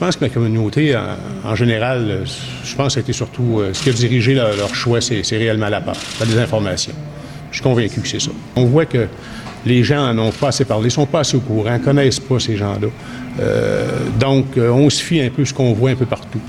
Je pense que la communauté, en, général, euh, je pense que c'était a été surtout euh, ce qui a dirigé leur, choix, c'est réellement la part, la désinformation. Je suis convaincu que c'est ça. On voit que les gens n'en ont pas assez parlé, ne sont pas assez au courant, ne connaissent pas ces gens-là. Euh, donc, on se fie un peu ce qu'on voit un peu partout.